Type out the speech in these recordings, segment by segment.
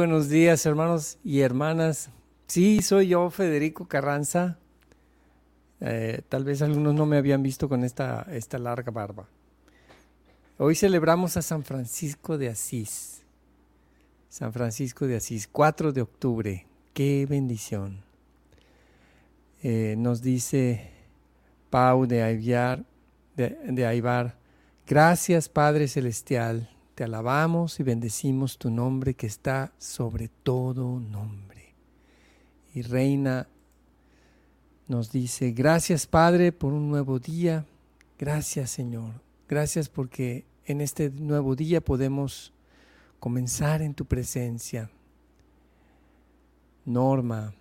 Buenos días, hermanos y hermanas. Sí, soy yo, Federico Carranza. Eh, tal vez algunos no me habían visto con esta, esta larga barba. Hoy celebramos a San Francisco de Asís. San Francisco de Asís, 4 de octubre. Qué bendición. Eh, nos dice Pau de Aibar, de, de gracias Padre Celestial te alabamos y bendecimos tu nombre que está sobre todo nombre. Y Reina nos dice, gracias Padre por un nuevo día, gracias Señor, gracias porque en este nuevo día podemos comenzar en tu presencia. Norma,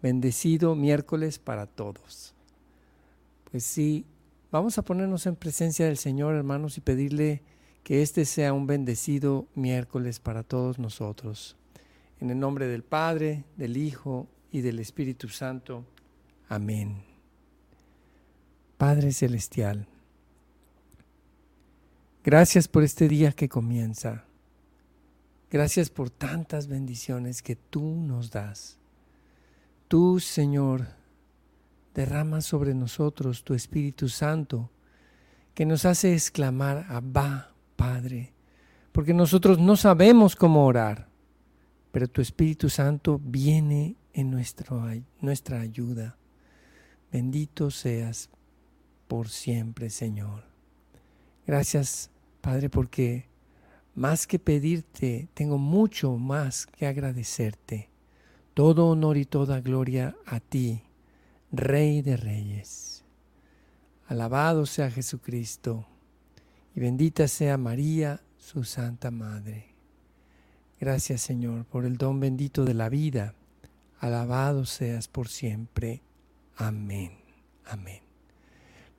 bendecido miércoles para todos. Pues sí, vamos a ponernos en presencia del Señor, hermanos, y pedirle que este sea un bendecido miércoles para todos nosotros. En el nombre del Padre, del Hijo y del Espíritu Santo. Amén. Padre Celestial, gracias por este día que comienza. Gracias por tantas bendiciones que tú nos das. Tú, Señor, derramas sobre nosotros tu Espíritu Santo, que nos hace exclamar, Abba, Padre, porque nosotros no sabemos cómo orar, pero tu Espíritu Santo viene en nuestra ayuda. Bendito seas por siempre, Señor. Gracias, Padre, porque más que pedirte, tengo mucho más que agradecerte. Todo honor y toda gloria a ti, Rey de Reyes. Alabado sea Jesucristo y bendita sea María, su Santa Madre. Gracias Señor por el don bendito de la vida. Alabado seas por siempre. Amén. Amén.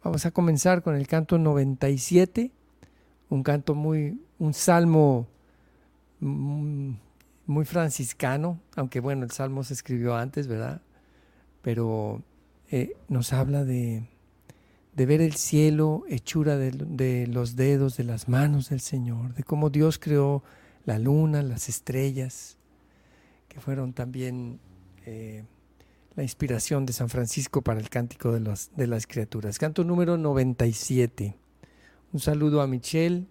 Vamos a comenzar con el canto 97, un canto muy, un salmo mm, muy franciscano, aunque bueno, el salmo se escribió antes, ¿verdad? Pero eh, nos habla de, de ver el cielo hechura de, los dedos, de las manos del Señor, de cómo Dios creó la luna, las estrellas, que fueron también eh, la inspiración de San Francisco para el cántico de, de las criaturas. Canto número 97. Un saludo a Michelle,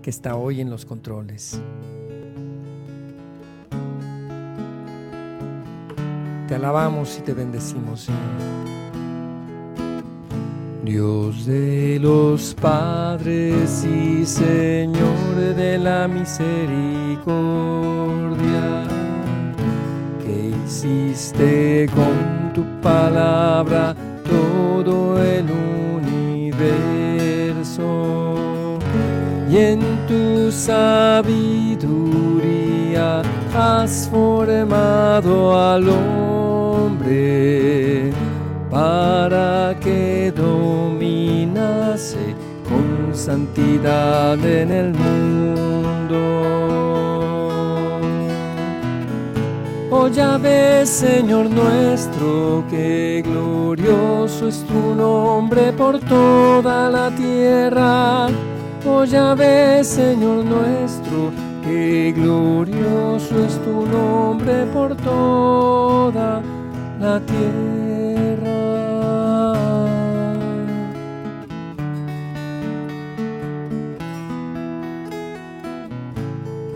que está hoy en los controles. Te alabamos y te bendecimos, Señor. Dios de los padres y Señor de la misericordia, que hiciste con tu palabra todo el universo. Y en tu sabiduría has formado al hombre para que santidad en el mundo. Oh ya ves, Señor nuestro, que glorioso es tu nombre por toda la tierra. Oh ya ves, Señor nuestro, que glorioso es tu nombre por toda la tierra.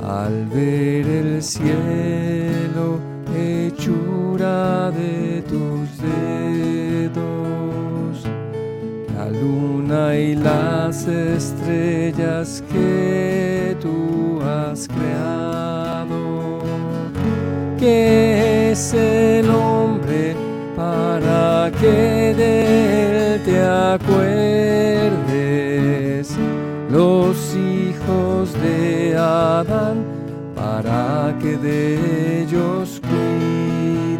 Al ver el cielo hechura de tus dedos, la luna y las estrellas que tú has creado. ¿Qué es el Adán para que de ellos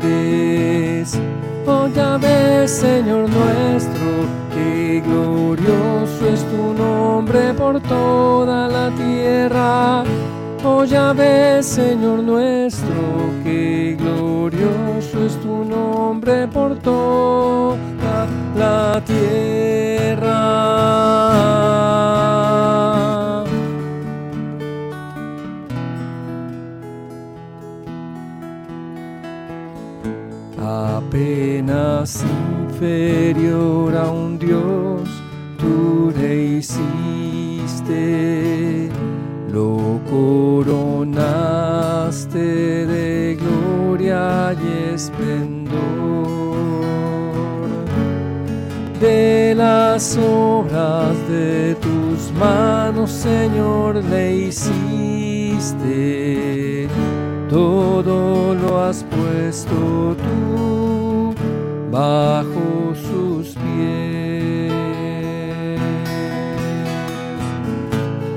cuides. Oh ya ves, Señor nuestro, que glorioso es tu nombre por toda la tierra. Oh ya ves, Señor nuestro, que glorioso es tu nombre por toda la tierra. apenas inferior a un Dios, tú le hiciste, lo coronaste de gloria y esplendor. De las obras de tus manos, Señor, le hiciste todo lo has puesto tú bajo sus pies.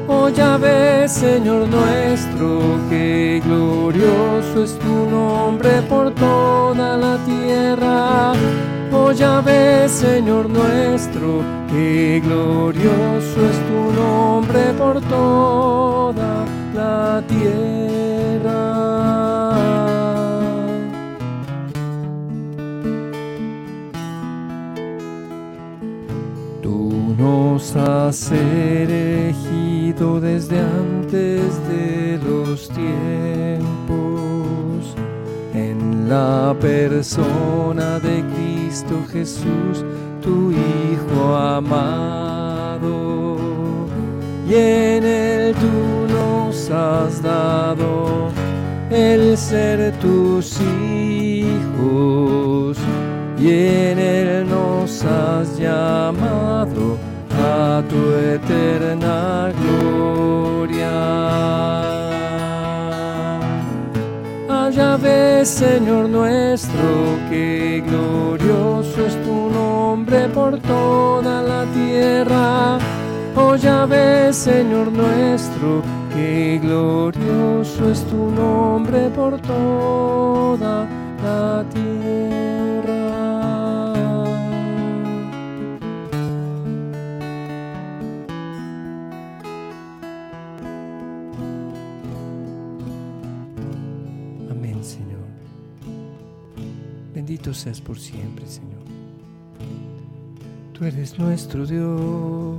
Oh, ya ves, Señor nuestro, que glorioso es tu nombre por toda la tierra Oh ves, Señor nuestro, qué glorioso es tu nombre por toda la tierra. Tú nos has elegido desde antes de los tiempos en la persona de Cristo Jesús, tu Hijo amado. Y en tú has dado el ser tus hijos. Y en él nos has llamado a tu eterna gloria. Ya ves, Señor nuestro, que glorioso es tu nombre por toda la tierra. Oh, ya ves, Señor nuestro, que glorioso es tu nombre por toda la tierra. Bendito seas por siempre, Señor. Tú eres nuestro Dios.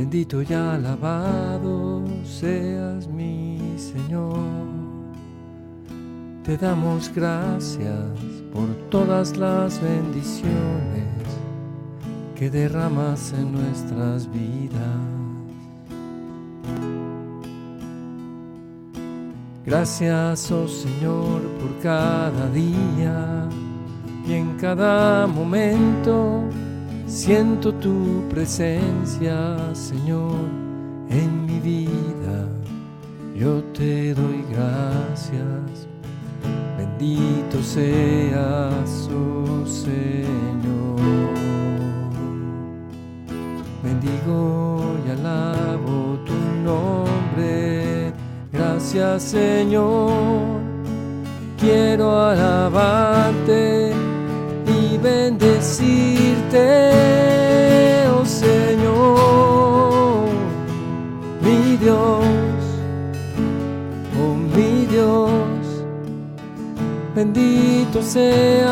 Bendito y alabado seas mi Señor. Te damos gracias por todas las bendiciones que derramas en nuestras vidas. Gracias, oh Señor, por cada día y en cada momento siento tu presencia, Señor, en mi vida. Yo te doy gracias. Bendito seas, oh Señor. Bendigo y alabo tu nombre Gracias Señor, quiero alabarte bendecirte, oh Señor, mi Dios, oh mi Dios, bendito seas,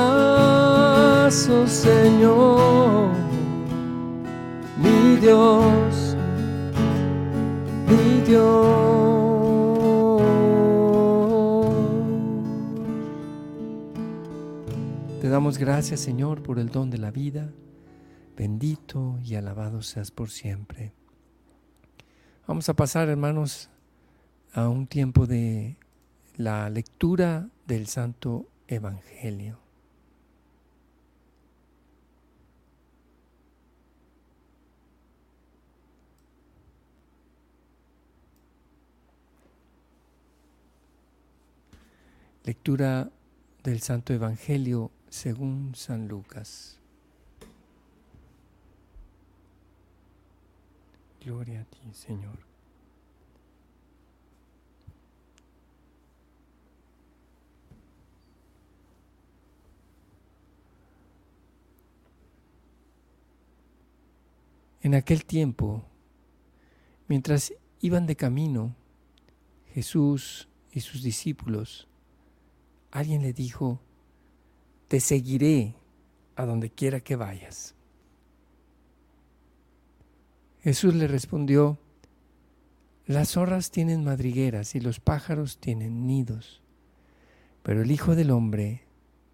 oh Señor, mi Dios, mi Dios. Damos gracias, Señor, por el don de la vida. Bendito y alabado seas por siempre. Vamos a pasar, hermanos, a un tiempo de la lectura del Santo Evangelio. Lectura del Santo Evangelio según San Lucas. Gloria a ti, Señor. En aquel tiempo, mientras iban de camino, Jesús y sus discípulos, alguien le dijo, te seguiré a donde quiera que vayas. Jesús le respondió, las zorras tienen madrigueras y los pájaros tienen nidos, pero el Hijo del Hombre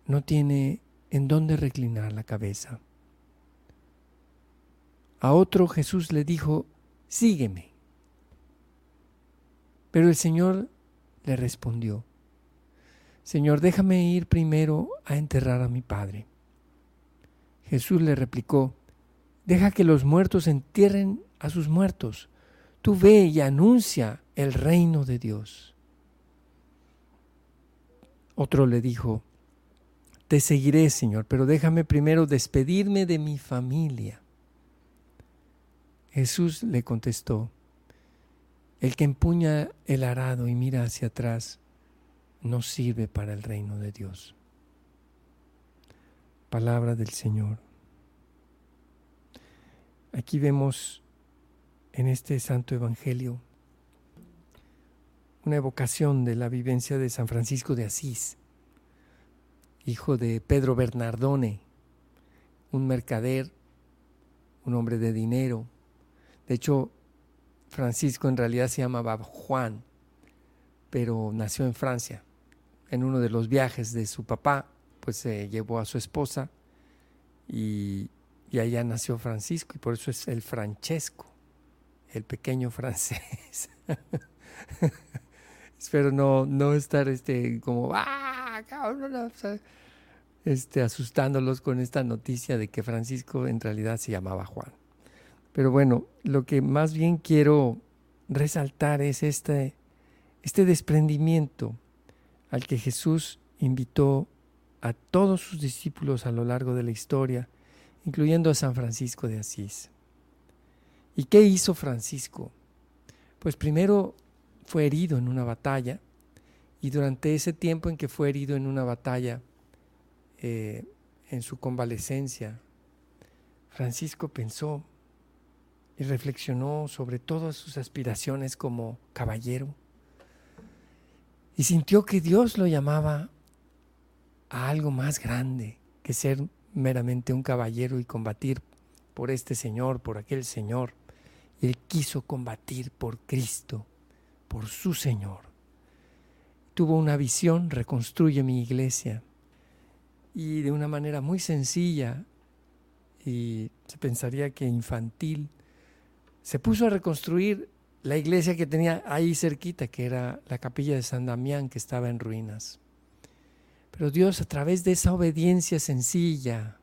no tiene en dónde reclinar la cabeza. A otro Jesús le dijo, sígueme. Pero el Señor le respondió, Señor, déjame ir primero a enterrar a mi Padre. Jesús le replicó, deja que los muertos entierren a sus muertos. Tú ve y anuncia el reino de Dios. Otro le dijo, te seguiré, Señor, pero déjame primero despedirme de mi familia. Jesús le contestó, el que empuña el arado y mira hacia atrás no sirve para el reino de Dios. Palabra del Señor. Aquí vemos en este santo evangelio una evocación de la vivencia de San Francisco de Asís, hijo de Pedro Bernardone, un mercader, un hombre de dinero. De hecho, Francisco en realidad se llamaba Juan, pero nació en Francia. En uno de los viajes de su papá, pues se llevó a su esposa y, y allá nació Francisco y por eso es el Francesco, el pequeño francés. Espero no, no estar este, como, ¡ah! Este, asustándolos con esta noticia de que Francisco en realidad se llamaba Juan. Pero bueno, lo que más bien quiero resaltar es este, este desprendimiento al que Jesús invitó a todos sus discípulos a lo largo de la historia, incluyendo a San Francisco de Asís. ¿Y qué hizo Francisco? Pues primero fue herido en una batalla y durante ese tiempo en que fue herido en una batalla, eh, en su convalecencia, Francisco pensó, y reflexionó sobre todas sus aspiraciones como caballero y sintió que Dios lo llamaba a algo más grande que ser meramente un caballero y combatir por este Señor, por aquel Señor. Él quiso combatir por Cristo, por su Señor. Tuvo una visión, reconstruye mi iglesia. Y de una manera muy sencilla, y se pensaría que infantil, se puso a reconstruir la iglesia que tenía ahí cerquita, que era la capilla de San Damián, que estaba en ruinas. Pero Dios a través de esa obediencia sencilla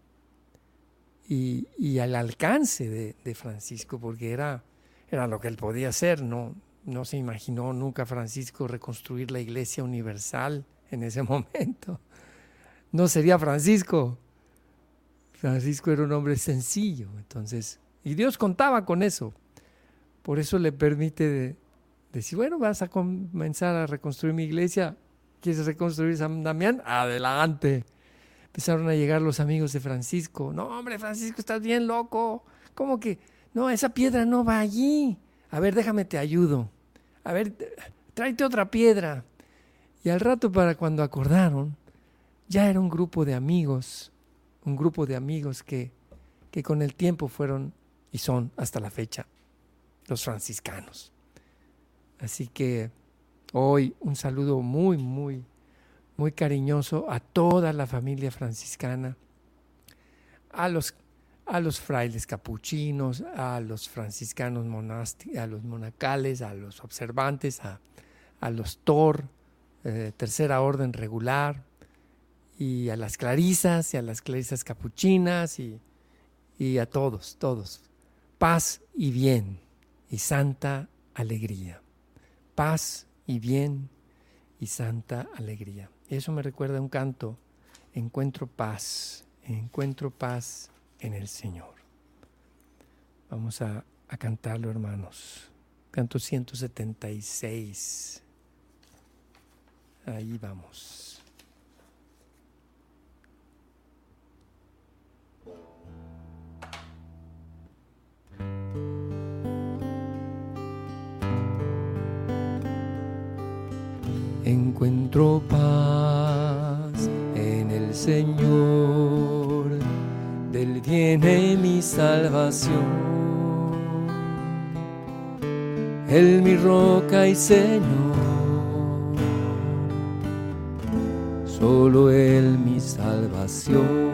y, al alcance de, Francisco, porque era, era lo que él podía hacer, no, no se imaginó nunca Francisco reconstruir la iglesia universal en ese momento. No sería Francisco. Francisco era un hombre sencillo, entonces, y Dios contaba con eso. Por eso le permite decir, bueno, vas a comenzar a reconstruir mi iglesia. ¿Quieres reconstruir San Damián? Adelante. Empezaron a llegar los amigos de Francisco. No, hombre, Francisco, estás bien loco. ¿Cómo que? No, esa piedra no va allí. A ver, déjame te ayudo. A ver, tráete otra piedra. Y al rato, para cuando acordaron, ya era un grupo de amigos, un grupo de amigos que, que con el tiempo fueron y son hasta la fecha los franciscanos. Así que hoy un saludo muy, muy, muy cariñoso a toda la familia franciscana, a los, a los frailes capuchinos, a los franciscanos monásticos, a los monacales, a los observantes, a, los TOR, eh, tercera orden regular, y a las clarisas y a las clarisas capuchinas y, y a todos, todos. Paz y bien y santa alegría. Paz y bien y santa alegría. Eso me recuerda a un canto, encuentro paz, encuentro paz en el Señor. Vamos a, a cantarlo, hermanos. Canto 176. Ahí vamos. Encuentro paz en el Señor, del viene mi salvación. Él mi roca y Señor, solo Él mi salvación.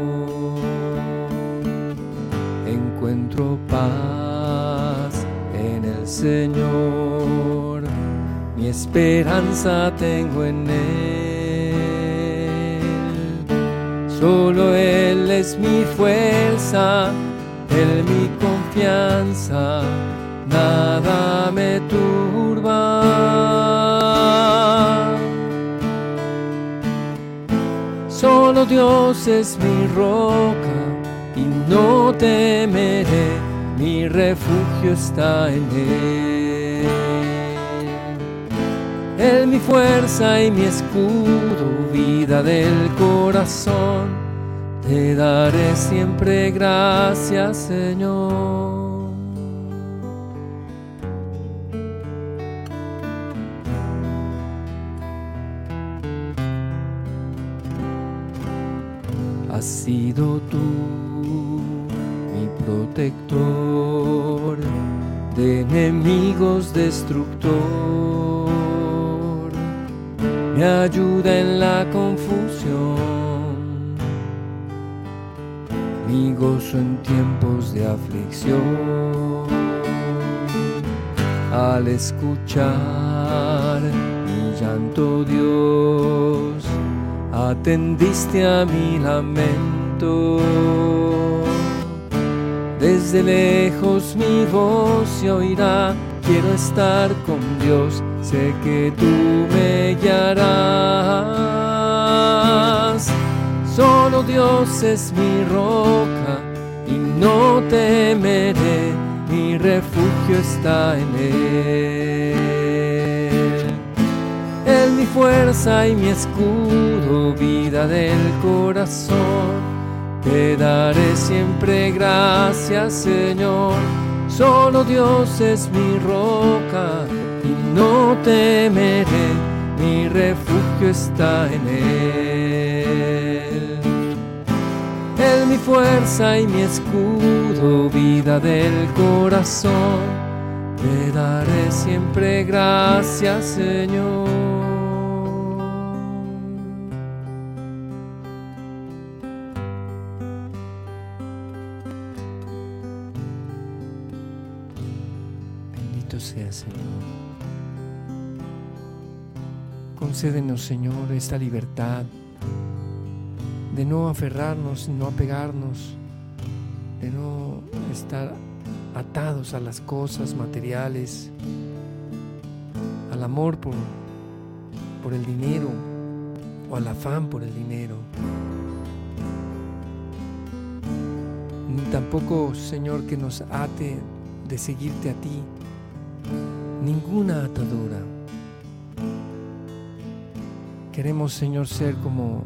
Encuentro paz en el Señor, mi esperanza tengo en Él. Solo Él es mi fuerza, Él mi confianza, nada me turba. Solo Dios es mi roca y no temeré, mi refugio está en Él. Él mi fuerza y mi escudo, vida del corazón, te daré siempre gracias Señor. has sido tú mi protector de enemigos destructor, me ayuda en la confusión, mi gozo en tiempos de aflicción. Al escuchar mi llanto Dios, atendiste a mi lamento. Desde lejos mi voz se oirá, quiero estar con Dios, sé que tú me guiarás. Solo Dios es mi roca y no temeré, mi refugio está en Él mi fuerza y mi escudo, vida del corazón. Te daré siempre gracias, Señor. Solo Dios es mi roca no temeré, mi refugio está en Él. Él mi fuerza y mi escudo, vida del corazón. Te daré siempre gracias, Señor. sea, Señor. Concédenos, Señor, esta libertad de no aferrarnos, no apegarnos, de no estar atados a las cosas materiales, al amor por, por el dinero o al afán por el dinero. Ni tampoco, Señor, que nos ate de seguirte a ti ninguna atadura. Queremos, Señor, ser como,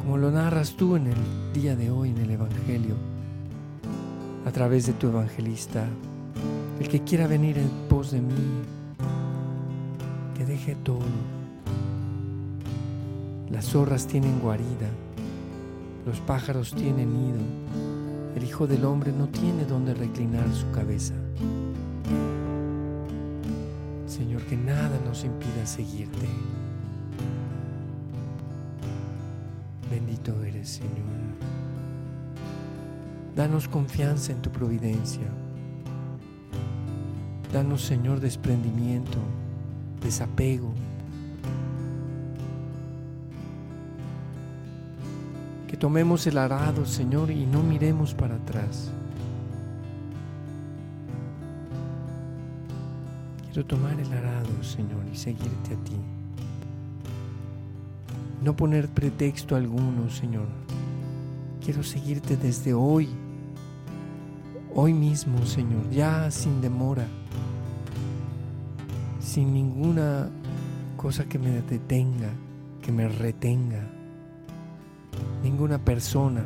como lo narras tú en el día de hoy en el Evangelio, a través de tu evangelista. El que quiera venir en pos de mí, que deje todo. Las zorras tienen guarida, los pájaros tienen nido, el Hijo del Hombre no tiene donde reclinar su cabeza. Señor, que nada nos impida seguirte. Bendito eres, Señor. Danos confianza en tu providencia. Danos, Señor, desprendimiento, desapego. Que tomemos el arado, Señor, y no miremos para atrás. Quiero tomar el arado, Señor, y seguirte a ti. No poner pretexto alguno, Señor. Quiero seguirte desde hoy, hoy mismo, Señor, ya sin demora, sin ninguna cosa que me detenga, que me retenga, ninguna persona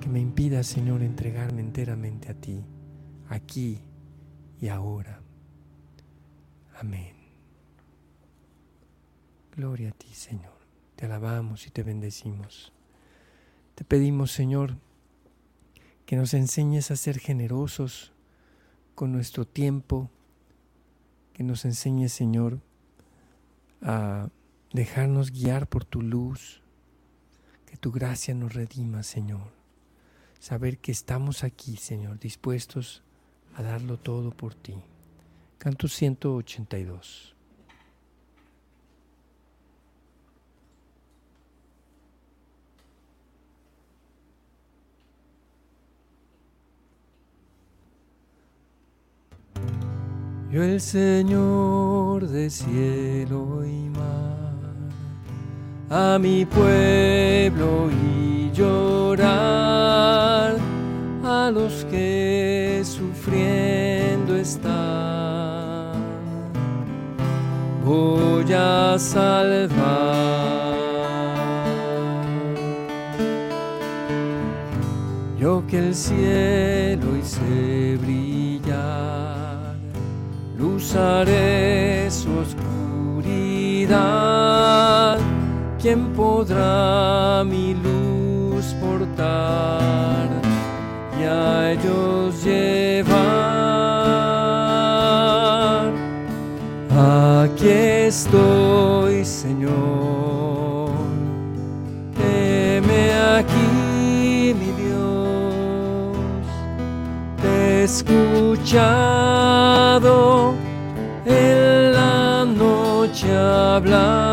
que me impida, Señor, entregarme enteramente a ti, aquí y ahora. Amén. Gloria a ti, Señor. Te alabamos y te bendecimos. Te pedimos, Señor, que nos enseñes a ser generosos con nuestro tiempo, que nos enseñes, Señor, a dejarnos guiar por tu luz, que tu gracia nos redima, Señor. Saber que estamos aquí, Señor, dispuestos a darlo todo por ti. Canto 182. Yo el Señor de cielo y mar, a mi pueblo y llorar, a los que sufriendo están, voy a salvar. Yo que el cielo hice brillar luz haré su oscuridad. ¿Quién podrá mi luz portar y a ellos llevar? Aquí estoy, Señor. Teme aquí, mi Dios. Te escuchado hablar.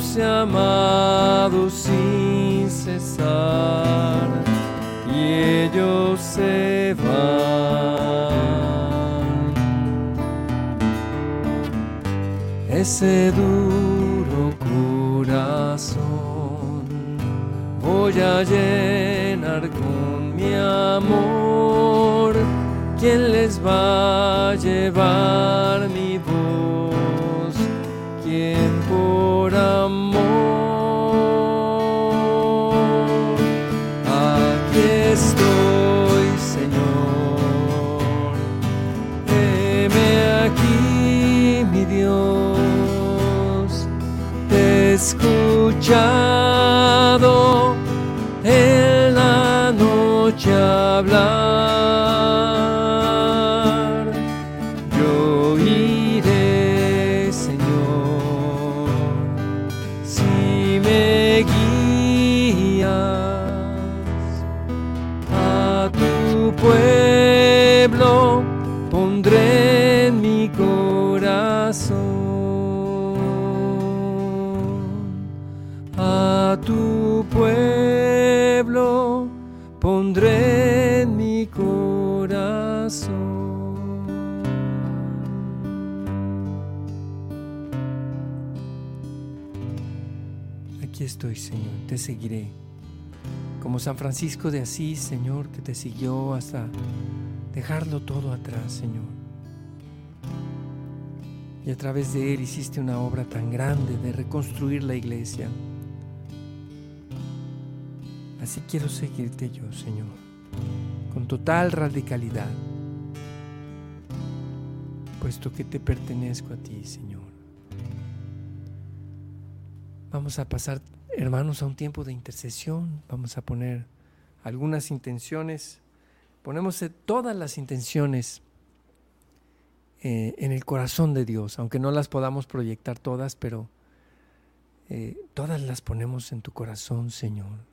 Los he amado sin cesar y ellos se van. Ese duro corazón voy a llenar con mi amor. ¿Quién les va a llevar escuchado en la noche hablar. Yo iré, Señor, si me guías a tu pueblo, pondré mi corazón tu pueblo pondré en mi corazón. Aquí estoy, Señor, te seguiré. Como San Francisco de Asís, Señor, que te siguió hasta dejarlo todo atrás, Señor. Y a través de él hiciste una obra tan grande de reconstruir la iglesia. Así quiero seguirte yo, Señor, con total radicalidad, puesto que te pertenezco a ti, Señor. Vamos a pasar, hermanos, a un tiempo de intercesión. Vamos a poner algunas intenciones. Ponemos todas las intenciones eh, en el corazón de Dios, aunque no las podamos proyectar todas, pero eh, todas las ponemos en tu corazón, Señor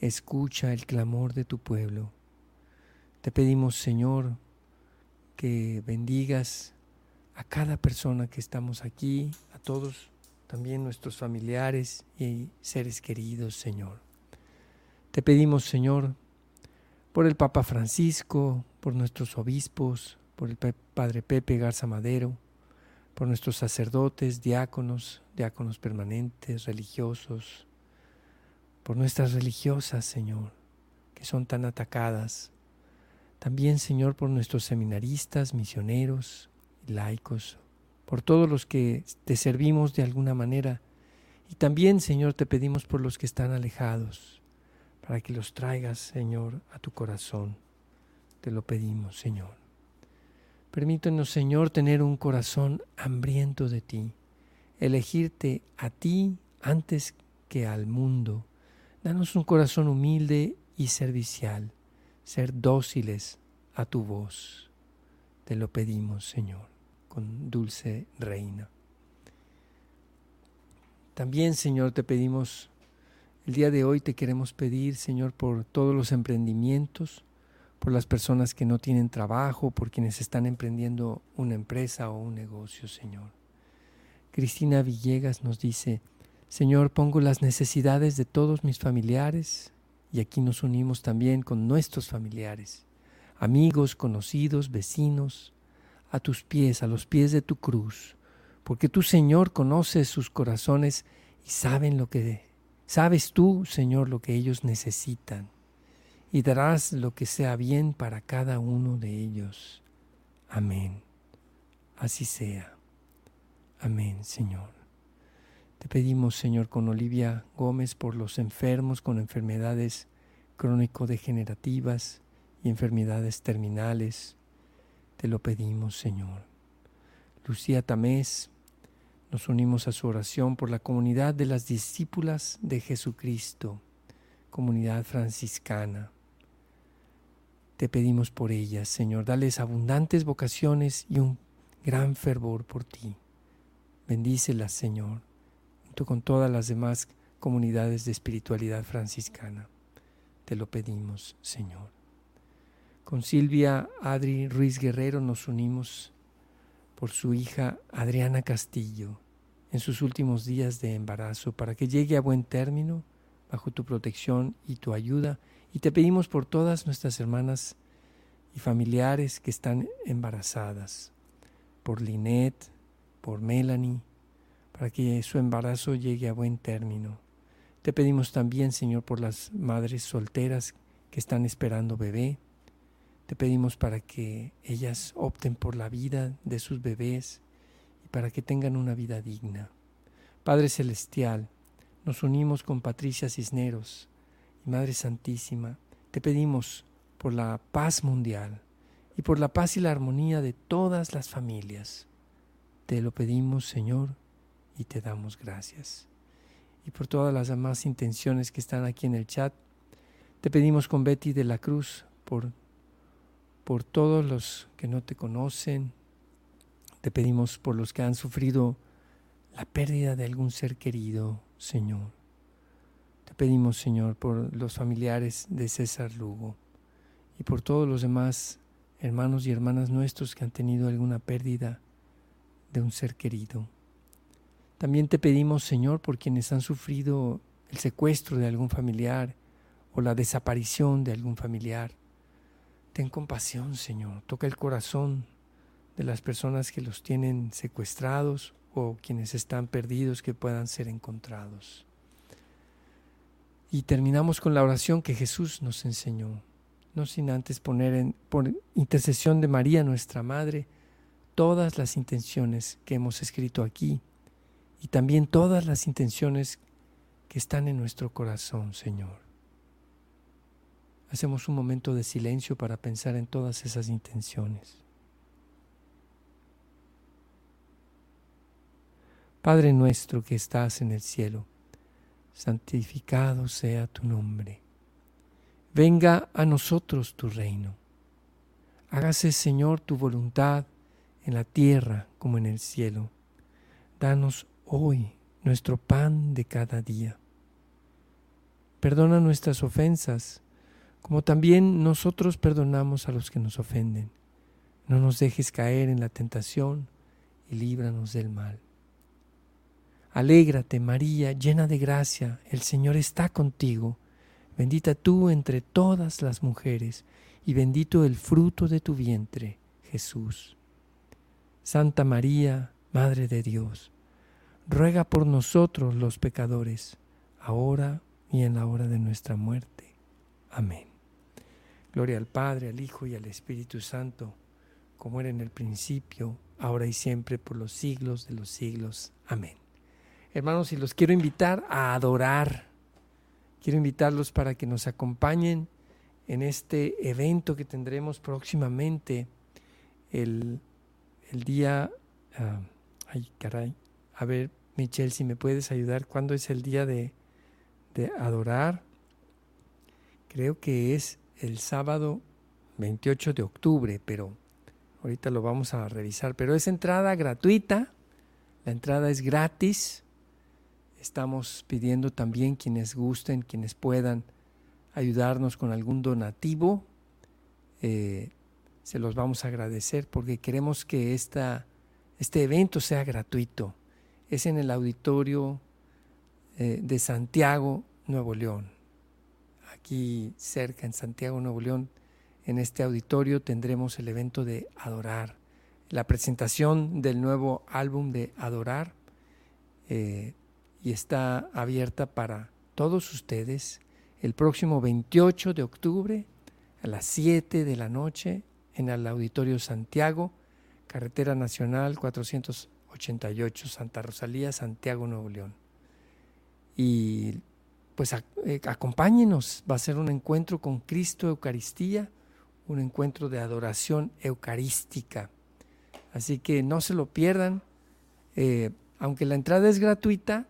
escucha el clamor de tu pueblo. Te pedimos, Señor, que bendigas a cada persona que estamos aquí, a todos, también nuestros familiares y seres queridos, Señor. Te pedimos, Señor, por el Papa Francisco, por nuestros obispos, por el Padre Pepe Garza Madero, por nuestros sacerdotes, diáconos, diáconos permanentes, religiosos, por nuestras religiosas, Señor, que son tan atacadas. También, Señor, por nuestros seminaristas, misioneros, laicos, por todos los que te servimos de alguna manera. Y también, Señor, te pedimos por los que están alejados, para que los traigas, Señor, a tu corazón. Te lo pedimos, Señor. Permítanos, Señor, tener un corazón hambriento de ti, elegirte a ti antes que al mundo. Danos un corazón humilde y servicial, ser dóciles a tu voz. Te lo pedimos, Señor, con dulce reina. También, Señor, te pedimos, el día de hoy te queremos pedir, Señor, por todos los emprendimientos, por las personas que no tienen trabajo, por quienes están emprendiendo una empresa o un negocio, Señor. Cristina Villegas nos dice, Señor, pongo las necesidades de todos mis familiares y aquí nos unimos también con nuestros familiares, amigos, conocidos, vecinos, a tus pies, a los pies de tu cruz, porque tú, Señor, conoces sus corazones y saben lo que sabes tú, Señor, lo que ellos necesitan y darás lo que sea bien para cada uno de ellos. Amén. Así sea. Amén, Señor. Te pedimos, Señor, con Olivia Gómez por los enfermos con enfermedades crónico-degenerativas y enfermedades terminales. Te lo pedimos, Señor. Lucía Tamés, nos unimos a su oración por la comunidad de las discípulas de Jesucristo, comunidad franciscana. Te pedimos por ellas, Señor, dales abundantes vocaciones y un gran fervor por ti. Bendícelas, Señor con todas las demás comunidades de espiritualidad franciscana. Te lo pedimos, Señor. Con Silvia Adri Ruiz Guerrero nos unimos por su hija Adriana Castillo en sus últimos días de embarazo para que llegue a buen término bajo tu protección y tu ayuda. Y te pedimos por todas nuestras hermanas y familiares que están embarazadas, por Linet, por Melanie, para que su embarazo llegue a buen término. Te pedimos también, Señor, por las madres solteras que están esperando bebé. Te pedimos para que ellas opten por la vida de sus bebés y para que tengan una vida digna. Padre Celestial, nos unimos con Patricia Cisneros y Madre Santísima. Te pedimos por la paz mundial y por la paz y la armonía de todas las familias. Te lo pedimos, Señor, y te damos gracias. Y por todas las demás intenciones que están aquí en el chat, te pedimos con Betty de la Cruz por, por todos los que no te conocen, te pedimos por los que han sufrido la pérdida de algún ser querido, Señor. Te pedimos, Señor, por los familiares de César Lugo y por todos los demás hermanos y hermanas nuestros que han tenido alguna pérdida de un ser querido. También te pedimos, Señor, por quienes han sufrido el secuestro de algún familiar o la desaparición de algún familiar. Ten compasión, Señor. Toca el corazón de las personas que los tienen secuestrados o quienes están perdidos que puedan ser encontrados. Y terminamos con la oración que Jesús nos enseñó, no sin antes poner en, por intercesión de María, nuestra Madre, todas las intenciones que hemos escrito aquí y también todas las intenciones que están en nuestro corazón, Señor. Hacemos un momento de silencio para pensar en todas esas intenciones. Padre nuestro que estás en el cielo, santificado sea tu nombre. Venga a nosotros tu reino. Hágase, Señor, tu voluntad en la tierra como en el cielo. Danos hoy nuestro pan de cada día. Perdona nuestras ofensas, como también nosotros perdonamos a los que nos ofenden. No nos dejes caer en la tentación y líbranos del mal. Alégrate, María, llena de gracia, el Señor está contigo. Bendita tú entre todas las mujeres, y bendito el fruto de tu vientre, Jesús. Santa María, Madre de Dios, ruega por nosotros los pecadores, ahora y en la hora de nuestra muerte. Amén. Gloria al Padre, al Hijo y al Espíritu Santo, como era en el principio, ahora y siempre, por los siglos de los siglos. Amén. Hermanos, y los quiero invitar a adorar. Quiero invitarlos para que nos acompañen en este evento que tendremos próximamente el, día... Ah, ay, caray. A ver, Michelle, si me puedes ayudar, ¿cuándo es el día de, de adorar? Creo que es el sábado 28 de octubre, pero ahorita lo vamos a revisar. Pero es entrada gratuita, la entrada es gratis. Estamos pidiendo también quienes gusten, quienes puedan ayudarnos con algún donativo. Eh, se los vamos a agradecer porque queremos que esta, este evento sea gratuito. Es en el auditorio eh, de Santiago, Nuevo León. Aquí cerca en Santiago, Nuevo León, en este auditorio tendremos el evento de Adorar, la presentación del nuevo álbum de Adorar eh, y está abierta para todos ustedes el próximo 28 de octubre a las 7 de la noche en el Auditorio Santiago, Carretera Nacional 488, Santa Rosalía, Santiago, Nuevo León. Y pues eh, acompáñenos, va a ser un encuentro con Cristo Eucaristía, un encuentro de adoración eucarística. Así que no se lo pierdan, eh, aunque la entrada es gratuita,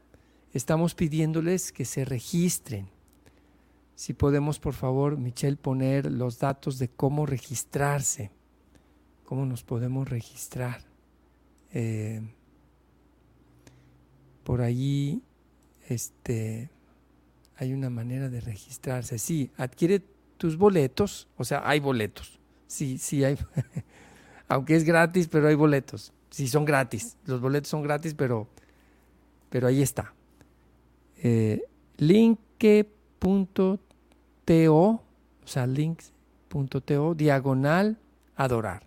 estamos pidiéndoles que se registren. Si podemos, por favor, Michelle, poner los datos de cómo registrarse, cómo nos podemos registrar. Eh, por allí, este, hay una manera de registrarse. Sí, adquiere tus boletos, o sea, hay boletos. Sí, sí hay. Aunque es gratis, pero hay boletos. Sí, son gratis. Los boletos son gratis, pero, pero ahí está. Eh, o sea, links.to, diagonal, adorar.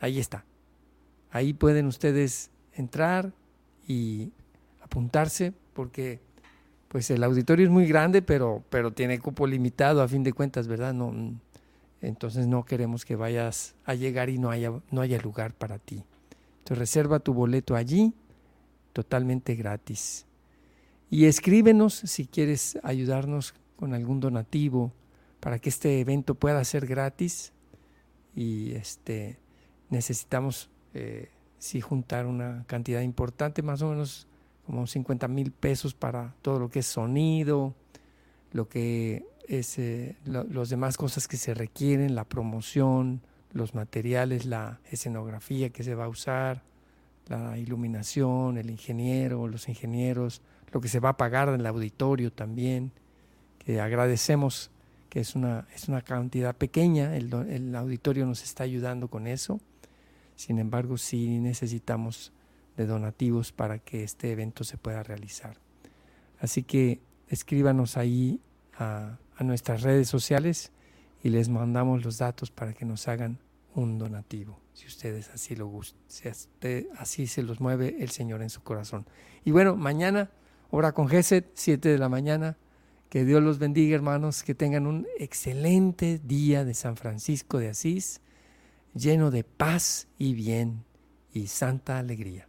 Ahí está. Ahí pueden ustedes entrar y apuntarse porque pues el auditorio es muy grande, pero, pero tiene cupo limitado a fin de cuentas, ¿verdad? No, entonces no queremos que vayas a llegar y no haya, no haya lugar para ti. Entonces reserva tu boleto allí, totalmente gratis. Y escríbenos si quieres ayudarnos con algún donativo para que este evento pueda ser gratis. Y este necesitamos eh, sí juntar una cantidad importante, más o menos como 50 mil pesos para todo lo que es sonido, lo que es eh, las demás cosas que se requieren, la promoción, los materiales, la escenografía que se va a usar, la iluminación, el ingeniero, los ingenieros, lo que se va a pagar en el auditorio también, que agradecemos que es una, es una cantidad pequeña, el, el auditorio nos está ayudando con eso, sin embargo sí necesitamos de donativos para que este evento se pueda realizar. Así que escríbanos ahí a, nuestras redes sociales y les mandamos los datos para que nos hagan un donativo, si ustedes así lo gustan, si así se los mueve el Señor en su corazón. Y bueno, mañana, obra con Geset, 7 de la mañana. Que Dios los bendiga, hermanos, que tengan un excelente día de San Francisco de Asís, lleno de paz y bien y santa alegría.